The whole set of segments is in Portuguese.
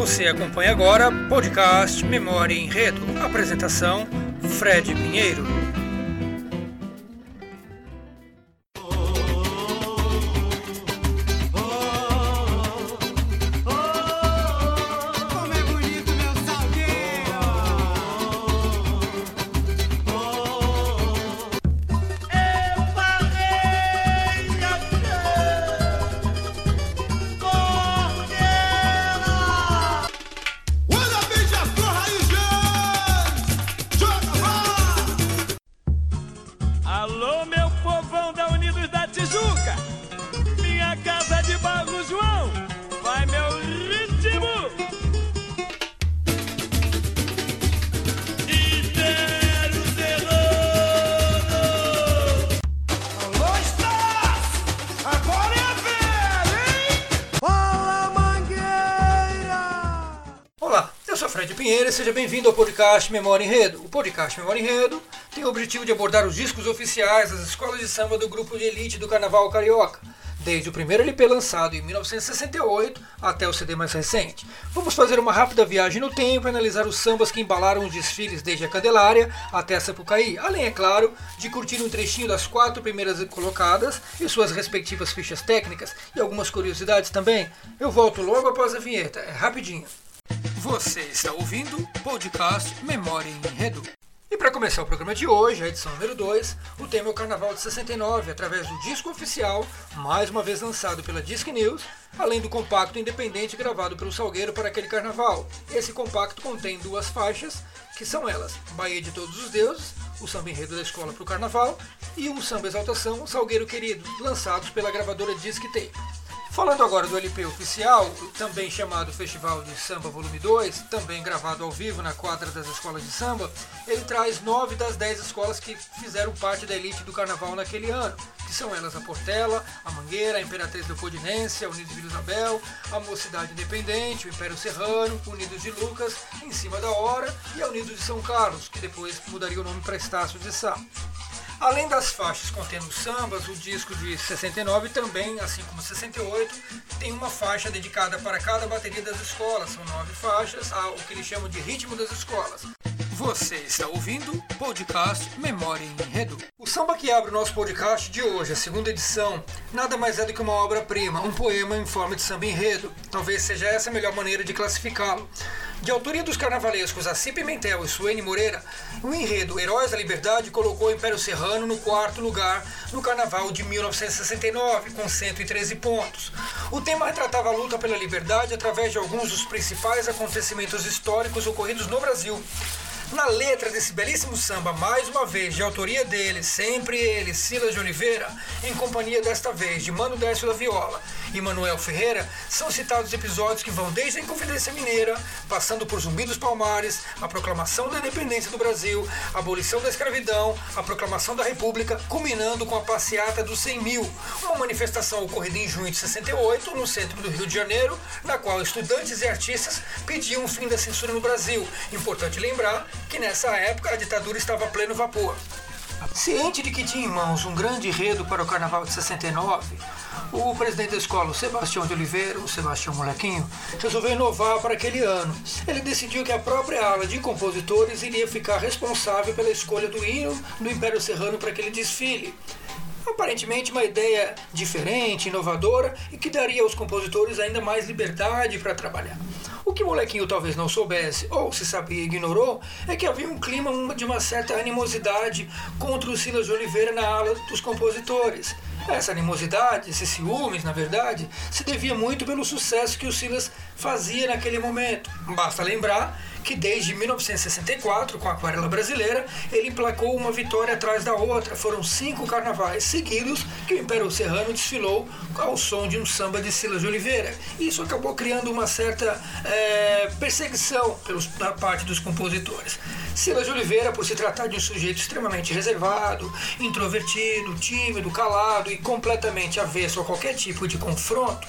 Você acompanha agora podcast Memória e Enredo. Apresentação Fred Pinheiro. Fred Pinheiro e seja bem-vindo ao podcast Memória Enredo. O podcast Memória Enredo tem o objetivo de abordar os discos oficiais das escolas de samba do grupo de elite do Carnaval Carioca, desde o primeiro LP lançado em 1968 até o CD mais recente. Vamos fazer uma rápida viagem no tempo e analisar os sambas que embalaram os desfiles desde a Candelária até a Sapucaí, além, é claro, de curtir um trechinho das quatro primeiras colocadas e suas respectivas fichas técnicas e algumas curiosidades também. Eu volto logo após a vinheta, é rapidinho. Você está ouvindo o podcast Memória em Enredo. E para começar o programa de hoje, a edição número 2, o tema é o Carnaval de 69, através do disco oficial, mais uma vez lançado pela Disc News, além do compacto independente gravado pelo Salgueiro para aquele carnaval. Esse compacto contém duas faixas, que são elas: Bahia de Todos os Deuses, o samba enredo da escola para o carnaval, e um samba exaltação, Salgueiro Querido, lançados pela gravadora Disc Tape. Falando agora do LP oficial, também chamado Festival de Samba Volume 2, também gravado ao vivo na quadra das escolas de samba, ele traz nove das dez escolas que fizeram parte da elite do carnaval naquele ano, que são elas a Portela, a Mangueira, a Imperatriz Leopoldinense, a Unidos de Isabel, a Mocidade Independente, o Império Serrano, Unidos de Lucas, Em Cima da Hora e a Unidos de São Carlos, que depois mudaria o nome para Estácio de Sá. Além das faixas contendo sambas, o disco de 69 também, assim como 68, tem uma faixa dedicada para cada bateria das escolas. São nove faixas, ao que eles chamam de ritmo das escolas. Você está ouvindo o podcast Memória em Enredo. Samba que abre o nosso podcast de hoje, a segunda edição, nada mais é do que uma obra-prima, um poema em forma de samba enredo. Talvez seja essa a melhor maneira de classificá-lo. De autoria dos carnavalescos Assi Pimentel e Suene Moreira, o enredo Heróis da Liberdade colocou o Império Serrano no quarto lugar no Carnaval de 1969, com 113 pontos. O tema retratava a luta pela liberdade através de alguns dos principais acontecimentos históricos ocorridos no Brasil. Na letra desse belíssimo samba, mais uma vez, de autoria dele, sempre ele, Silas de Oliveira, em companhia desta vez de Mano Décio da Viola e Manuel Ferreira, são citados episódios que vão desde a Inconfidência Mineira, passando por Zumbi dos Palmares, a proclamação da independência do Brasil, a abolição da escravidão, a proclamação da República, culminando com a passeata dos 100 mil, uma manifestação ocorrida em junho de 68, no centro do Rio de Janeiro, na qual estudantes e artistas pediam o fim da censura no Brasil. Importante lembrar que nessa época a ditadura estava a pleno vapor. Ciente de que tinha em mãos um grande enredo para o Carnaval de 69, o presidente da escola, o Sebastião de Oliveira, o Sebastião Molequinho, resolveu inovar para aquele ano. Ele decidiu que a própria ala de compositores iria ficar responsável pela escolha do hino do Império Serrano para aquele desfile. Aparentemente uma ideia diferente, inovadora e que daria aos compositores ainda mais liberdade para trabalhar. O que o molequinho talvez não soubesse, ou se sabia ignorou, é que havia um clima de uma certa animosidade contra o Silas de Oliveira na ala dos compositores. Essa animosidade, esses ciúmes, na verdade, se devia muito pelo sucesso que o Silas fazia naquele momento. Basta lembrar que desde 1964, com a Aquarela Brasileira, ele emplacou uma vitória atrás da outra. Foram cinco carnavais seguidos que o Império Serrano desfilou ao som de um samba de Silas de Oliveira. Isso acabou criando uma certa é, perseguição pelos, da parte dos compositores. Silas de Oliveira, por se tratar de um sujeito extremamente reservado, introvertido, tímido, calado e completamente avesso a qualquer tipo de confronto,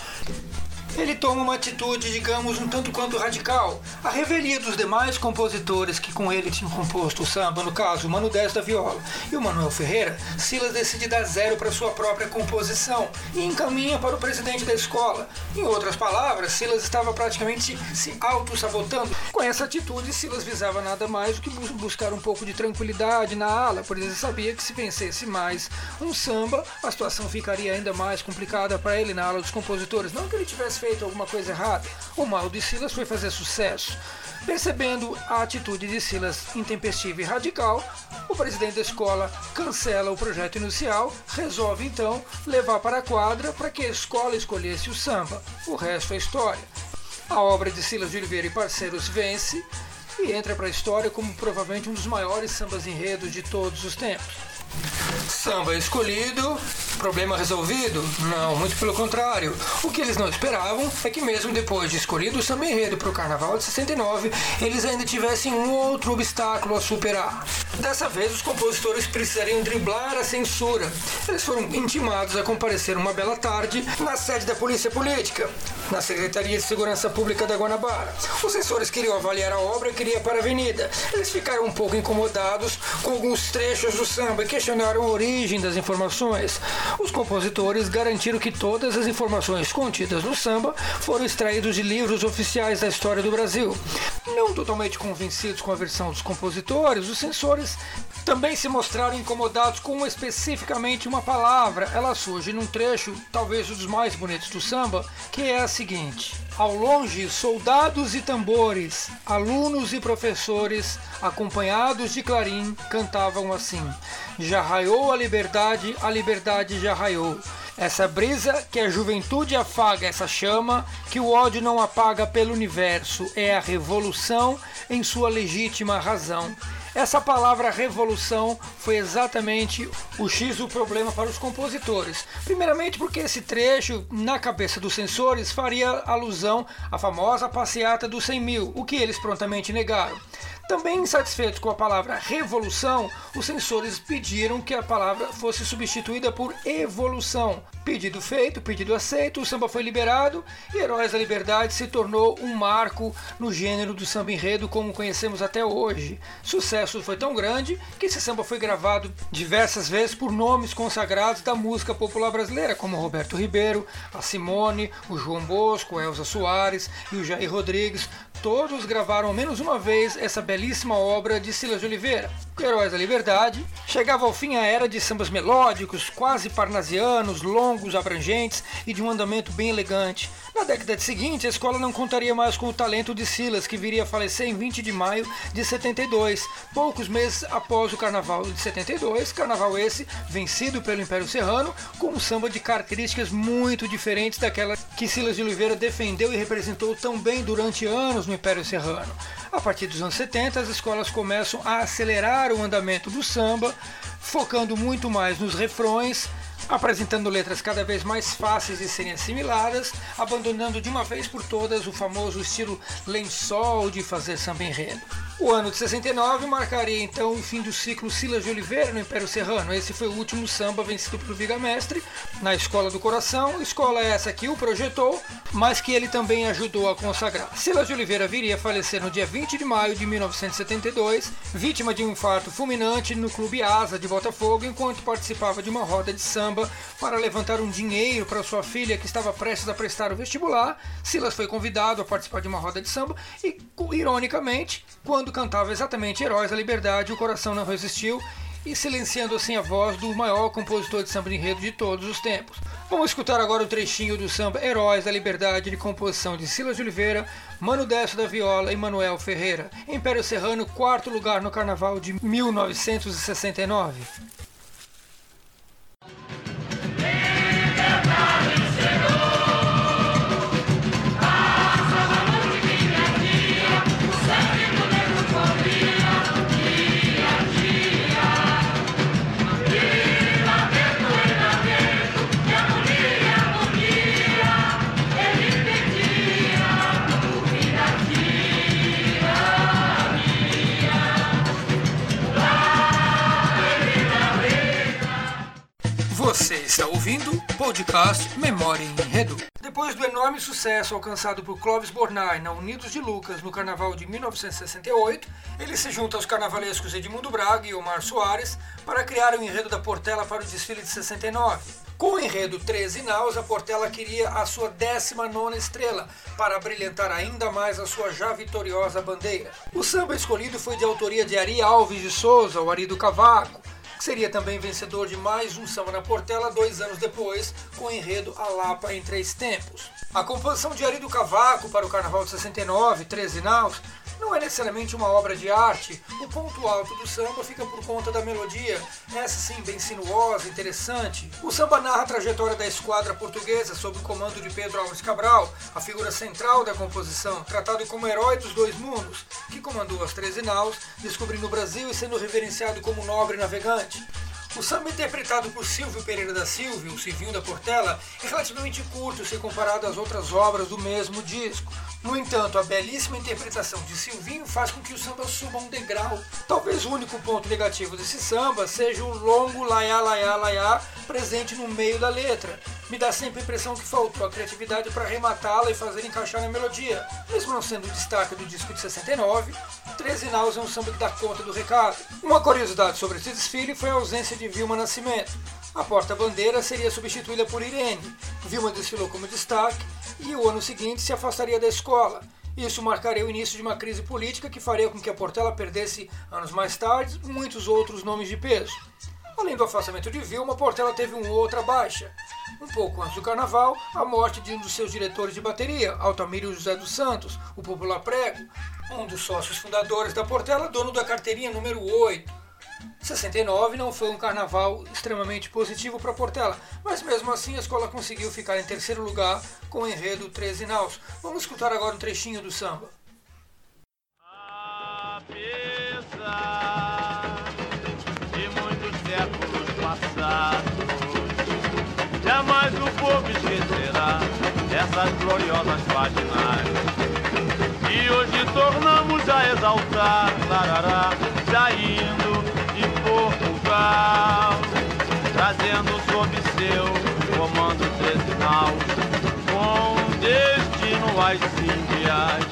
ele toma uma atitude, digamos, um tanto quanto radical. A revelia dos demais compositores que com ele tinham composto o samba, no caso, o Mano 10 da viola e o Manuel Ferreira, Silas decide dar zero para sua própria composição e encaminha para o presidente da escola. Em outras palavras, Silas estava praticamente se auto-sabotando. Com essa atitude, Silas visava nada mais do que buscar um pouco de tranquilidade na ala, pois ele sabia que se vencesse mais um samba, a situação ficaria ainda mais complicada para ele na ala dos compositores. Não que ele tivesse feito alguma coisa errada, o mal de Silas foi fazer sucesso. Percebendo a atitude de Silas intempestiva e radical, o presidente da escola cancela o projeto inicial, resolve então levar para a quadra para que a escola escolhesse o samba. O resto é história. A obra de Silas de Oliveira e parceiros vence e entra para a história como provavelmente um dos maiores sambas enredos de todos os tempos. Samba escolhido, problema resolvido? Não, muito pelo contrário. O que eles não esperavam é que, mesmo depois de escolhido o samba enredo para o carnaval de 69, eles ainda tivessem um outro obstáculo a superar. Dessa vez, os compositores precisariam driblar a censura. Eles foram intimados a comparecer uma bela tarde na sede da Polícia Política, na Secretaria de Segurança Pública da Guanabara. Os censores queriam avaliar a obra e queriam para a avenida. Eles ficaram um pouco incomodados com alguns trechos do samba e questionaram a origem das informações. Os compositores garantiram que todas as informações contidas no samba foram extraídos de livros oficiais da história do Brasil. Não totalmente convencidos com a versão dos compositores, os censores também se mostraram incomodados com especificamente uma palavra. Ela surge num trecho, talvez um dos mais bonitos do samba, que é a seguinte: Ao longe, soldados e tambores, alunos e professores, acompanhados de clarim, cantavam assim: Já raiou a liberdade, a liberdade já raiou. Essa brisa que a juventude afaga essa chama, que o ódio não apaga pelo universo, é a revolução em sua legítima razão. Essa palavra revolução foi exatamente o X do problema para os compositores. Primeiramente, porque esse trecho, na cabeça dos censores, faria alusão à famosa passeata dos 100 mil, o que eles prontamente negaram. Também insatisfeitos com a palavra revolução, os censores pediram que a palavra fosse substituída por evolução. Pedido feito, pedido aceito, o samba foi liberado e Heróis da Liberdade se tornou um marco no gênero do samba enredo como conhecemos até hoje. Sucesso foi tão grande que esse samba foi gravado diversas vezes por nomes consagrados da música popular brasileira, como Roberto Ribeiro, a Simone, o João Bosco, Elza Soares e o Jair Rodrigues. Todos gravaram ao menos uma vez essa belíssima obra de Silas de Oliveira. Heróis da Liberdade chegava ao fim a era de sambas melódicos, quase parnasianos, longos, abrangentes e de um andamento bem elegante. Na década seguinte, a escola não contaria mais com o talento de Silas, que viria a falecer em 20 de maio de 72, poucos meses após o Carnaval de 72, carnaval esse vencido pelo Império Serrano, com um samba de características muito diferentes daquela que Silas de Oliveira defendeu e representou tão bem durante anos no Império Serrano. A partir dos anos 70, as escolas começam a acelerar o andamento do samba, focando muito mais nos refrões, apresentando letras cada vez mais fáceis de serem assimiladas, abandonando de uma vez por todas o famoso estilo lençol de fazer samba enredo. O ano de 69 marcaria então o fim do ciclo Silas de Oliveira no Império Serrano. Esse foi o último samba vencido pelo Viga Mestre na Escola do Coração, escola essa que o projetou, mas que ele também ajudou a consagrar. Silas de Oliveira viria a falecer no dia 20 de maio de 1972, vítima de um infarto fulminante no Clube Asa de Botafogo, enquanto participava de uma roda de samba para levantar um dinheiro para sua filha que estava prestes a prestar o vestibular. Silas foi convidado a participar de uma roda de samba e, ironicamente, quando cantava exatamente Heróis da Liberdade, o coração não resistiu e silenciando assim a voz do maior compositor de samba de enredo de todos os tempos. Vamos escutar agora o trechinho do samba Heróis da Liberdade de composição de Silas de Oliveira, Mano Décio da Viola e Manuel Ferreira. Império Serrano, quarto lugar no Carnaval de 1969. Está ouvindo podcast Memória em Enredo. Depois do enorme sucesso alcançado por Clóvis Bornai na Unidos de Lucas no carnaval de 1968, ele se junta aos carnavalescos Edmundo Braga e Omar Soares para criar o enredo da Portela para o desfile de 69. Com o enredo 13 naus, a Portela queria a sua 19 estrela para brilhantar ainda mais a sua já vitoriosa bandeira. O samba escolhido foi de autoria de Ari Alves de Souza, o Ari do Cavaco, que seria também vencedor de mais um samba na Portela dois anos depois, com o enredo A Lapa em Três Tempos. A composição de Ari do Cavaco para o Carnaval de 69, 13 naus, não é necessariamente uma obra de arte. O ponto alto do samba fica por conta da melodia, essa sim bem sinuosa, interessante. O samba narra a trajetória da esquadra portuguesa sob o comando de Pedro Alves Cabral, a figura central da composição, tratado como herói dos dois mundos, que comandou as 13 naus, descobrindo o Brasil e sendo reverenciado como nobre navegante. O samba interpretado por Silvio Pereira da Silva, o Silvinho da Portela, é relativamente curto se comparado às outras obras do mesmo disco. No entanto, a belíssima interpretação de Silvinho faz com que o samba suba um degrau. Talvez o único ponto negativo desse samba seja o longo laiá, laiá, laiá presente no meio da letra. Me dá sempre a impressão que faltou a criatividade para arrematá-la e fazer encaixar na melodia. Mesmo não sendo o destaque do disco de 69, 13 Naus é um samba que dá conta do recado. Uma curiosidade sobre esse desfile foi a ausência de Vilma Nascimento. A porta-bandeira seria substituída por Irene. Vilma desfilou como destaque e o ano seguinte se afastaria da escola. Isso marcaria o início de uma crise política que faria com que a Portela perdesse, anos mais tarde, muitos outros nomes de peso. Além do afastamento de Vilma, Portela teve uma outra baixa. Um pouco antes do carnaval, a morte de um dos seus diretores de bateria, Altamiro José dos Santos, o popular prego, um dos sócios fundadores da Portela, dono da carteirinha número 8. 69 não foi um carnaval extremamente positivo para Portela, mas mesmo assim a escola conseguiu ficar em terceiro lugar com o enredo 13 naus. Vamos escutar agora um trechinho do samba. De muitos séculos passados, jamais o povo esquecerá gloriosas páginas. E hoje tornamos a exaltar, saindo Portugal, trazendo sob seu comando naus, com destino às Índias.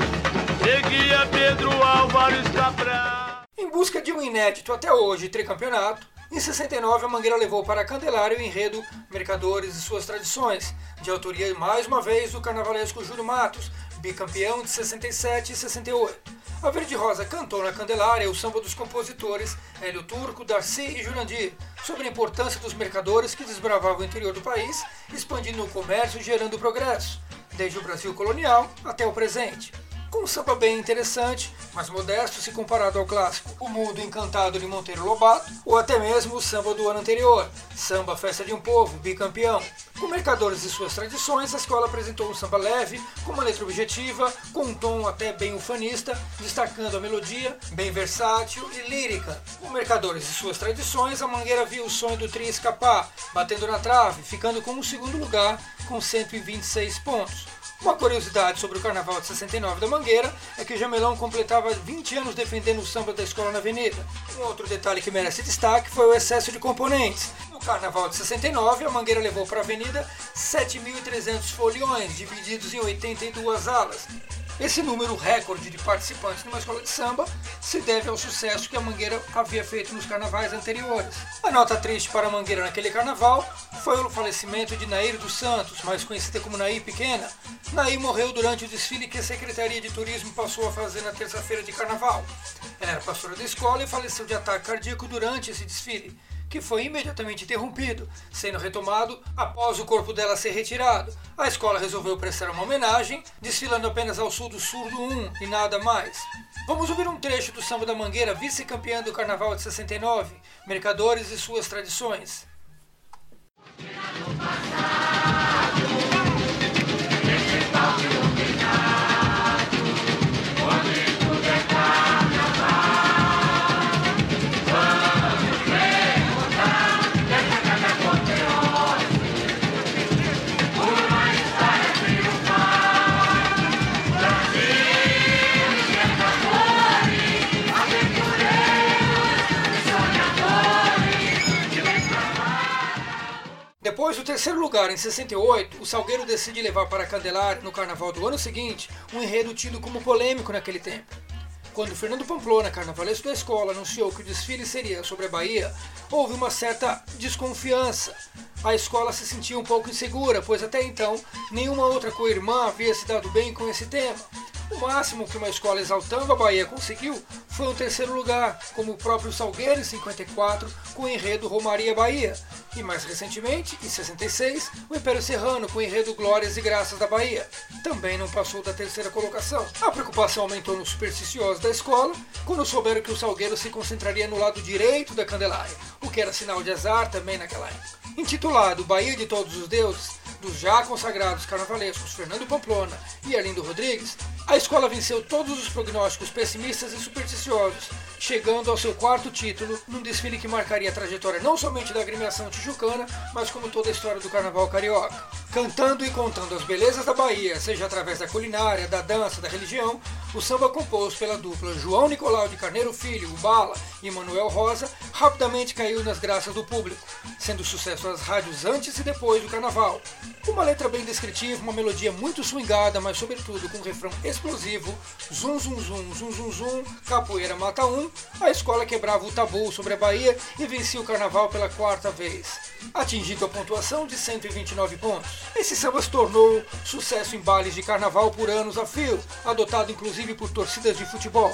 Seguia Pedro Álvares Cabral. Em busca de um inédito até hoje tricampeonato, em 69 a Mangueira levou para Candelária o enredo Mercadores e Suas Tradições, de autoria mais uma vez do carnavalesco Júlio Matos, bicampeão de 67 e 68. A Verde Rosa cantou na Candelária o samba dos compositores Hélio Turco, Darcy e Jurandir, sobre a importância dos mercadores que desbravavam o interior do país, expandindo o comércio e gerando progresso, desde o Brasil colonial até o presente com um samba bem interessante, mas modesto se comparado ao clássico O Mundo Encantado de Monteiro Lobato, ou até mesmo o samba do ano anterior, Samba Festa de um Povo, bicampeão. Com mercadores e suas tradições, a escola apresentou um samba leve, com uma letra objetiva, com um tom até bem ufanista, destacando a melodia, bem versátil e lírica. Com mercadores e suas tradições, a Mangueira viu o sonho do tri escapar, batendo na trave, ficando com o segundo lugar, com 126 pontos. Uma curiosidade sobre o Carnaval de 69 da Mangueira é que Jamelão completava 20 anos defendendo o samba da escola na Avenida. Um outro detalhe que merece destaque foi o excesso de componentes. No Carnaval de 69, a Mangueira levou para a Avenida 7.300 foliões, divididos em 82 alas. Esse número recorde de participantes numa escola de samba se deve ao sucesso que a Mangueira havia feito nos carnavais anteriores. A nota triste para a Mangueira naquele carnaval foi o falecimento de Nair dos Santos, mais conhecida como Nair Pequena. Nair morreu durante o desfile que a Secretaria de Turismo passou a fazer na terça-feira de carnaval. Ela era pastora da escola e faleceu de ataque cardíaco durante esse desfile que foi imediatamente interrompido, sendo retomado após o corpo dela ser retirado. A escola resolveu prestar uma homenagem, desfilando apenas ao sul do Surdo 1 e nada mais. Vamos ouvir um trecho do Samba da Mangueira, vice-campeã do Carnaval de 69, Mercadores e suas tradições. Depois do terceiro lugar, em 68, o Salgueiro decide levar para Candelária, no carnaval do ano seguinte, um enredo tido como polêmico naquele tempo. Quando Fernando Pamplona, carnavalesco da escola, anunciou que o desfile seria sobre a Bahia, houve uma certa desconfiança. A escola se sentia um pouco insegura, pois até então nenhuma outra co-irmã havia se dado bem com esse tema. O máximo que uma escola exaltando a Bahia conseguiu foi um terceiro lugar, como o próprio Salgueiro em 54, com o enredo Romaria Bahia. E mais recentemente, em 66, o Império Serrano com o enredo Glórias e Graças da Bahia. Também não passou da terceira colocação. A preocupação aumentou nos supersticiosos da escola, quando souberam que o Salgueiro se concentraria no lado direito da Candelária, o que era sinal de azar também naquela época. Intitulado Bahia de Todos os Deuses, dos já consagrados carnavalescos Fernando Pamplona e Arlindo Rodrigues, a escola venceu todos os prognósticos pessimistas e supersticiosos, chegando ao seu quarto título num desfile que marcaria a trajetória não somente da agremiação tijucana, mas como toda a história do carnaval carioca. Cantando e contando as belezas da Bahia, seja através da culinária, da dança, da religião, o samba composto pela dupla João Nicolau de Carneiro Filho, o Bala e Manuel Rosa, rapidamente caiu nas graças do público, sendo sucesso às rádios antes e depois do carnaval. Uma letra bem descritiva, uma melodia muito swingada, mas sobretudo com um refrão explosivo, zum zum zum, zum zum zum, capoeira mata um, a escola quebrava o tabu sobre a Bahia e vencia o carnaval pela quarta vez, atingindo a pontuação de 129 pontos. Esse samba se tornou sucesso em bailes de carnaval por anos a fio, adotado inclusive por torcidas de futebol.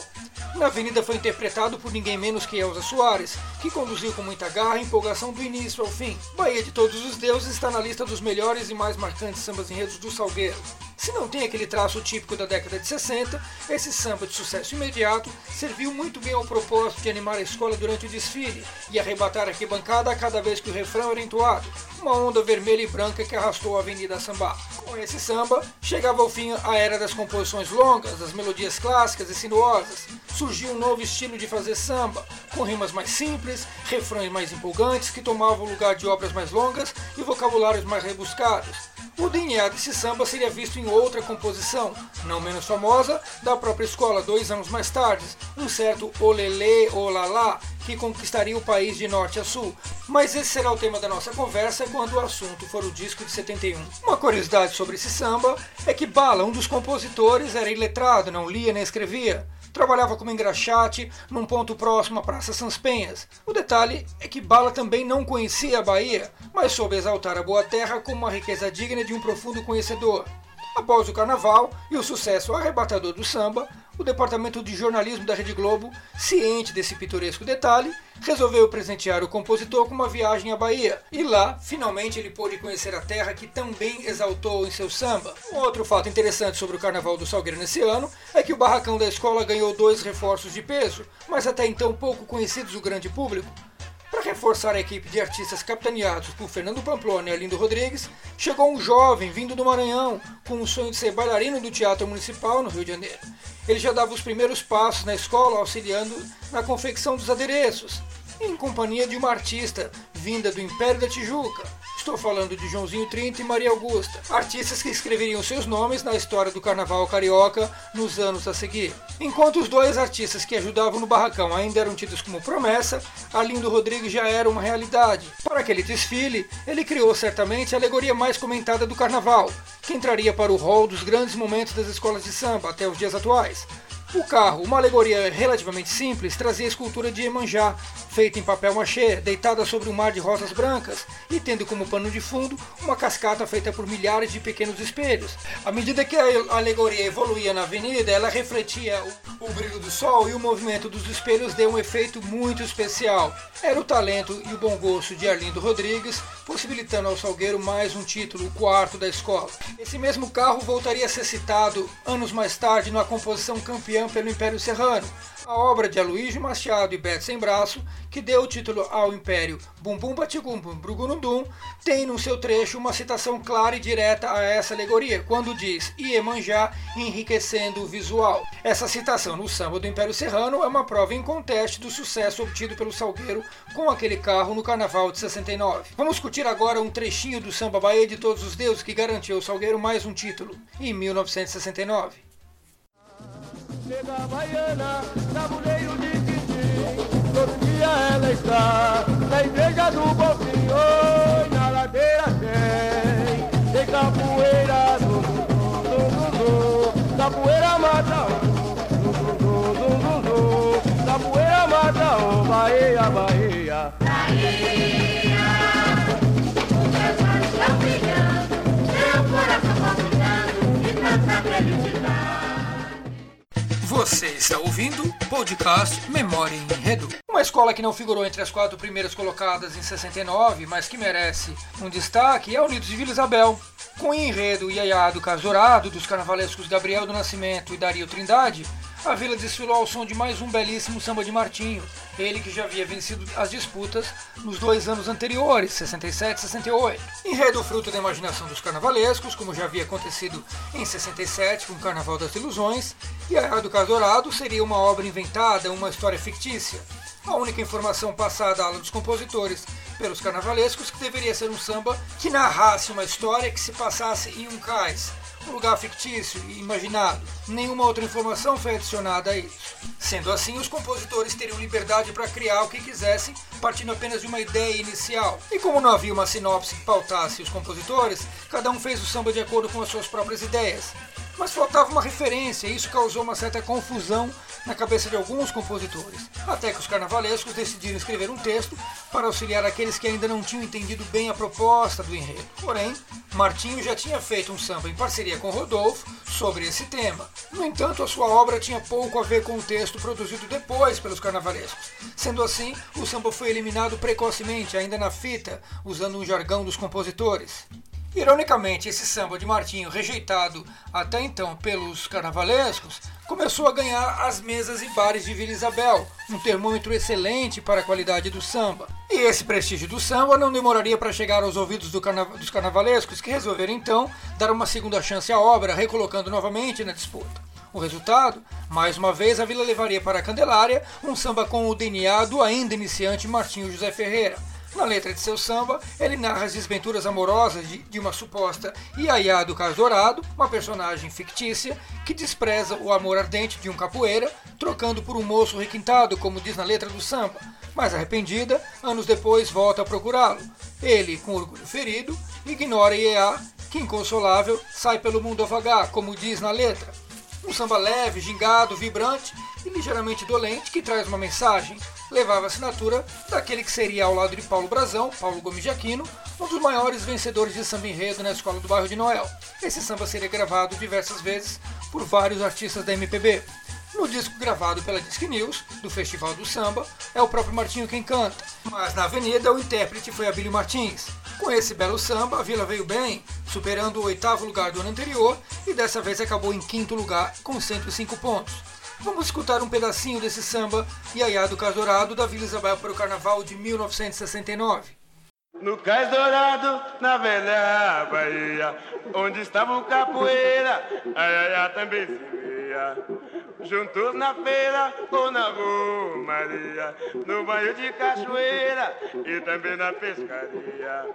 Na avenida foi interpretado por ninguém menos que Elza Soares, que conduziu com muita garra e empolgação do início fim. Bahia de Todos os Deuses está na lista dos melhores e mais marcantes sambas enredos do Salgueiro. Se não tem aquele traço típico da década de 60, esse samba de sucesso imediato serviu muito bem ao propósito de animar a escola durante o desfile e arrebatar a arquibancada a cada vez que o refrão era entoado, uma onda vermelha e branca que arrastou a Avenida Samba. Com esse samba, chegava ao fim a era das composições longas, das melodias clássicas e sinuosas. Surgiu um novo estilo de fazer samba, com rimas mais simples, refrões mais empolgantes que tomavam o lugar de obras mais longas e vocabulários mais rebuscados. O DNA desse samba seria visto em outra composição, não menos famosa, da própria escola dois anos mais tarde, um certo Olelê Olalá, que conquistaria o país de norte a sul. Mas esse será o tema da nossa conversa quando o assunto for o disco de 71. Uma curiosidade sobre esse samba é que Bala, um dos compositores, era iletrado, não lia nem escrevia trabalhava como engraxate num ponto próximo à Praça Sans Penhas. O detalhe é que Bala também não conhecia a Bahia, mas soube exaltar a boa terra como uma riqueza digna de um profundo conhecedor. Após o carnaval e o sucesso arrebatador do samba, o departamento de jornalismo da Rede Globo, ciente desse pitoresco detalhe, resolveu presentear o compositor com uma viagem à Bahia. E lá, finalmente, ele pôde conhecer a terra que também exaltou em seu samba. Um outro fato interessante sobre o Carnaval do Salgueiro nesse ano é que o barracão da escola ganhou dois reforços de peso, mas até então pouco conhecidos do grande público. Reforçar a equipe de artistas capitaneados por Fernando Pamplona e Arlindo Rodrigues, chegou um jovem vindo do Maranhão com o sonho de ser bailarino do Teatro Municipal no Rio de Janeiro. Ele já dava os primeiros passos na escola auxiliando na confecção dos adereços, em companhia de uma artista vinda do Império da Tijuca. Estou falando de Joãozinho 30 e Maria Augusta, artistas que escreveriam seus nomes na história do carnaval carioca nos anos a seguir. Enquanto os dois artistas que ajudavam no barracão ainda eram tidos como promessa, Arlindo Rodrigues já era uma realidade. Para aquele desfile, ele criou certamente a alegoria mais comentada do carnaval, que entraria para o rol dos grandes momentos das escolas de samba até os dias atuais. O carro, uma alegoria relativamente simples, trazia a escultura de Iemanjá, feita em papel machê, deitada sobre um mar de rosas brancas e tendo como pano de fundo uma cascata feita por milhares de pequenos espelhos. À medida que a alegoria evoluía na avenida, ela refletia o, o brilho do sol e o movimento dos espelhos deu um efeito muito especial. Era o talento e o bom gosto de Arlindo Rodrigues, possibilitando ao Salgueiro mais um título, o quarto da escola. Esse mesmo carro voltaria a ser citado anos mais tarde na composição campeã pelo Império Serrano, a obra de Aloysio Machado e Beto Sem Braço, que deu o título ao Império Bum Bum Batigum Bum Brugunundum, tem no seu trecho uma citação clara e direta a essa alegoria, quando diz Iemanjá enriquecendo o visual. Essa citação no samba do Império Serrano é uma prova inconteste do sucesso obtido pelo Salgueiro com aquele carro no Carnaval de 69. Vamos discutir agora um trechinho do samba Bahia de Todos os Deuses que garantiu ao Salgueiro mais um título, em 1969. Nega baiana, tabuleiro de quindim Todo dia ela está na igreja do Bonfim Oi, na ladeira tem, tem capoeira zum zum zum zum, capoeira mata zum zum zum zum zum, capoeira mata um, Bahia, Bahia. Você está ouvindo o podcast Memória em Enredo. Uma escola que não figurou entre as quatro primeiras colocadas em 69, mas que merece um destaque é a Unidos de Vila Isabel. Com o enredo Iaiá do Casorado, dos carnavalescos Gabriel do Nascimento e Dario Trindade, a vila desfilou ao som de mais um belíssimo samba de Martinho, ele que já havia vencido as disputas nos dois anos anteriores, 67 e 68. Enredo fruto da imaginação dos carnavalescos, como já havia acontecido em 67 com o Carnaval das Ilusões, e a do Casorado seria uma obra inventada, uma história fictícia. A única informação passada à ala dos compositores pelos carnavalescos que deveria ser um samba que narrasse uma história que se passasse em um cais, lugar fictício e imaginado. Nenhuma outra informação foi adicionada a isso. Sendo assim, os compositores teriam liberdade para criar o que quisessem, partindo apenas de uma ideia inicial. E como não havia uma sinopse que pautasse os compositores, cada um fez o samba de acordo com as suas próprias ideias. Mas faltava uma referência e isso causou uma certa confusão na cabeça de alguns compositores, até que os carnavalescos decidiram escrever um texto para auxiliar aqueles que ainda não tinham entendido bem a proposta do enredo. Porém, Martinho já tinha feito um samba em parceria com Rodolfo sobre esse tema. No entanto, a sua obra tinha pouco a ver com o texto produzido depois pelos carnavalescos. Sendo assim, o samba foi eliminado precocemente, ainda na fita, usando um jargão dos compositores. Ironicamente, esse samba de Martinho, rejeitado até então pelos carnavalescos, começou a ganhar as mesas e bares de Vila Isabel, um termômetro excelente para a qualidade do samba. E esse prestígio do samba não demoraria para chegar aos ouvidos do carna dos carnavalescos, que resolveram então dar uma segunda chance à obra, recolocando novamente na disputa. O resultado? Mais uma vez a Vila levaria para a Candelária um samba com o DNA do ainda iniciante Martinho José Ferreira. Na letra de seu samba, ele narra as desventuras amorosas de, de uma suposta Iaiá do Caso Dourado, uma personagem fictícia que despreza o amor ardente de um capoeira, trocando por um moço requintado, como diz na letra do samba. Mas arrependida, anos depois volta a procurá-lo. Ele, com orgulho ferido, ignora Iaiá, que inconsolável sai pelo mundo a vagar, como diz na letra. Um samba leve, gingado, vibrante e ligeiramente dolente que traz uma mensagem. Levava a assinatura daquele que seria, ao lado de Paulo Brazão, Paulo Gomes de Aquino, um dos maiores vencedores de samba enredo na escola do bairro de Noel. Esse samba seria gravado diversas vezes por vários artistas da MPB. No disco gravado pela Disque News, do Festival do Samba, é o próprio Martinho quem canta, mas na avenida o intérprete foi Abílio Martins. Com esse belo samba, a Vila veio bem, superando o oitavo lugar do ano anterior e dessa vez acabou em quinto lugar com 105 pontos. Vamos escutar um pedacinho desse samba Iaiá do Cais Dourado da Vila Isabel para o Carnaval de 1969. No Cais Dourado, na velha Bahia, onde estava o capoeira, ai, também se via. Juntos na feira ou na Maria, no banho de cachoeira e também na pescaria.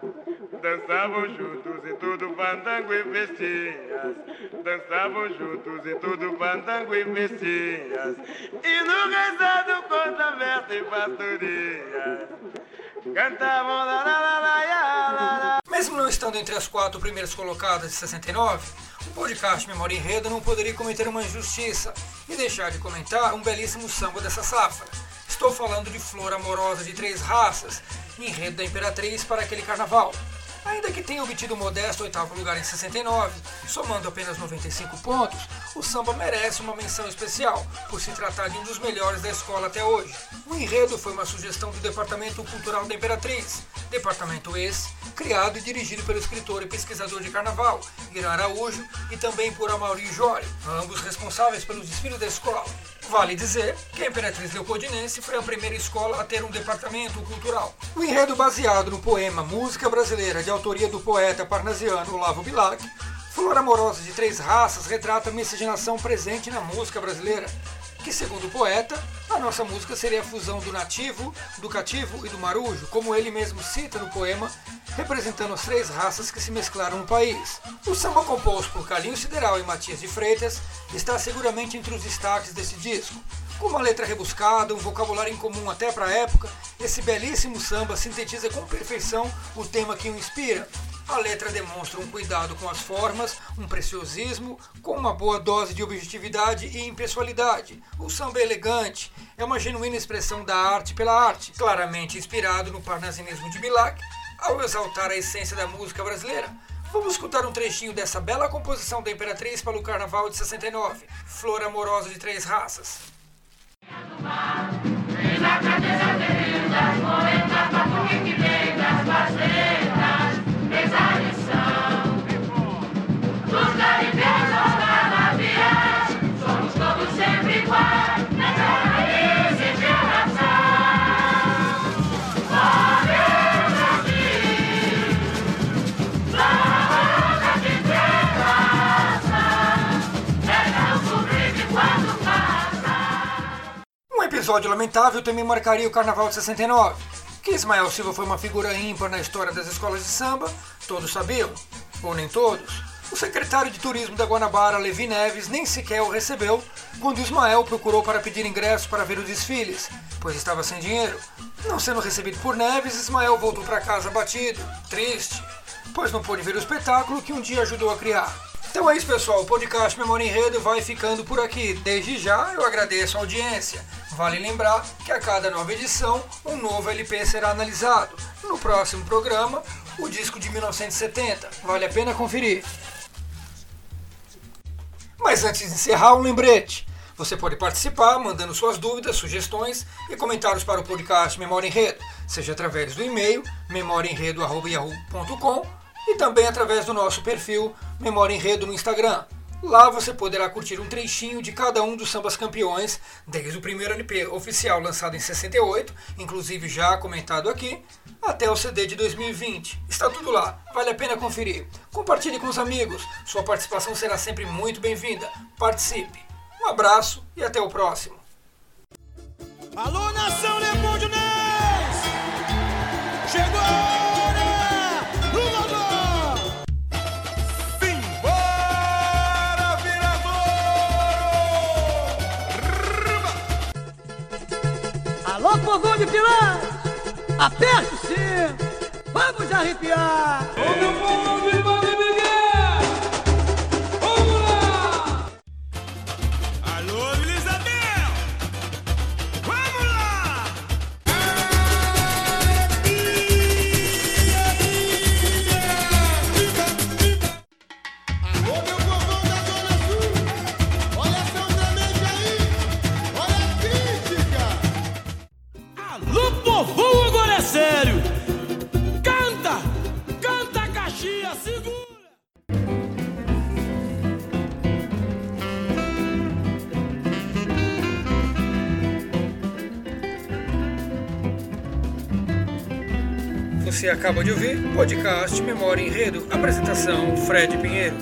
Dançavam juntos em tudo fandango e festinhas. Dançavam juntos em tudo fandango e festinhas. E no rezado conta verso e pastoria. Mesmo não estando entre as quatro primeiras colocadas de 69, o podcast Memória Enredo não poderia cometer uma injustiça e deixar de comentar um belíssimo samba dessa safra. Estou falando de Flor Amorosa de Três Raças, enredo da Imperatriz para aquele carnaval. Ainda que tenha obtido o modesto oitavo lugar em 69, somando apenas 95 pontos, o samba merece uma menção especial, por se tratar de um dos melhores da escola até hoje. O enredo foi uma sugestão do Departamento Cultural da Imperatriz, departamento esse criado e dirigido pelo escritor e pesquisador de carnaval, Irã Araújo, e também por Amaury Jório, ambos responsáveis pelos desfiles da escola. Vale dizer que a Imperatriz Leopoldinense foi a primeira escola a ter um departamento cultural. O enredo baseado no poema Música Brasileira, de autoria do poeta parnasiano Olavo Bilac, Flor Amorosa de Três Raças retrata a miscigenação presente na música brasileira, que, segundo o poeta, a nossa música seria a fusão do nativo, do cativo e do marujo, como ele mesmo cita no poema, representando as três raças que se mesclaram no país. O samba composto por Carlinhos Sideral e Matias de Freitas está seguramente entre os destaques desse disco. Com uma letra rebuscada, um vocabulário incomum até para a época, esse belíssimo samba sintetiza com perfeição o tema que o inspira. A letra demonstra um cuidado com as formas, um preciosismo, com uma boa dose de objetividade e impessoalidade. O samba é elegante, é uma genuína expressão da arte pela arte, claramente inspirado no parnasianismo de Bilac, ao exaltar a essência da música brasileira. Vamos escutar um trechinho dessa bela composição da Imperatriz para o Carnaval de 69, Flor Amorosa de Três Raças. Vem episódio lamentável também marcaria o Carnaval de 69. Que Ismael Silva foi uma figura ímpar na história das escolas de samba, todos sabiam, ou nem todos. O secretário de Turismo da Guanabara, Levi Neves, nem sequer o recebeu quando Ismael procurou para pedir ingresso para ver os desfiles, pois estava sem dinheiro. Não sendo recebido por Neves, Ismael voltou para casa abatido, triste, pois não pôde ver o espetáculo que um dia ajudou a criar. Então é isso, pessoal. O podcast Memória Enredo vai ficando por aqui. Desde já eu agradeço a audiência. Vale lembrar que a cada nova edição, um novo LP será analisado. No próximo programa, o disco de 1970. Vale a pena conferir. Mas antes de encerrar, um lembrete. Você pode participar mandando suas dúvidas, sugestões e comentários para o podcast Memória Enredo, seja através do e-mail memoriaenredo.yahoo.com e também através do nosso perfil Memória Enredo no Instagram. Lá você poderá curtir um trechinho de cada um dos sambas campeões, desde o primeiro LP oficial lançado em 68, inclusive já comentado aqui, até o CD de 2020. Está tudo lá, vale a pena conferir. Compartilhe com os amigos, sua participação será sempre muito bem-vinda. Participe. Um abraço e até o próximo. Alô, nação Leopoldinense! Chegou! De Pilar, aperte o cinto, vamos arrepiar. Você acaba de ouvir podcast Memória Enredo, apresentação Fred Pinheiro.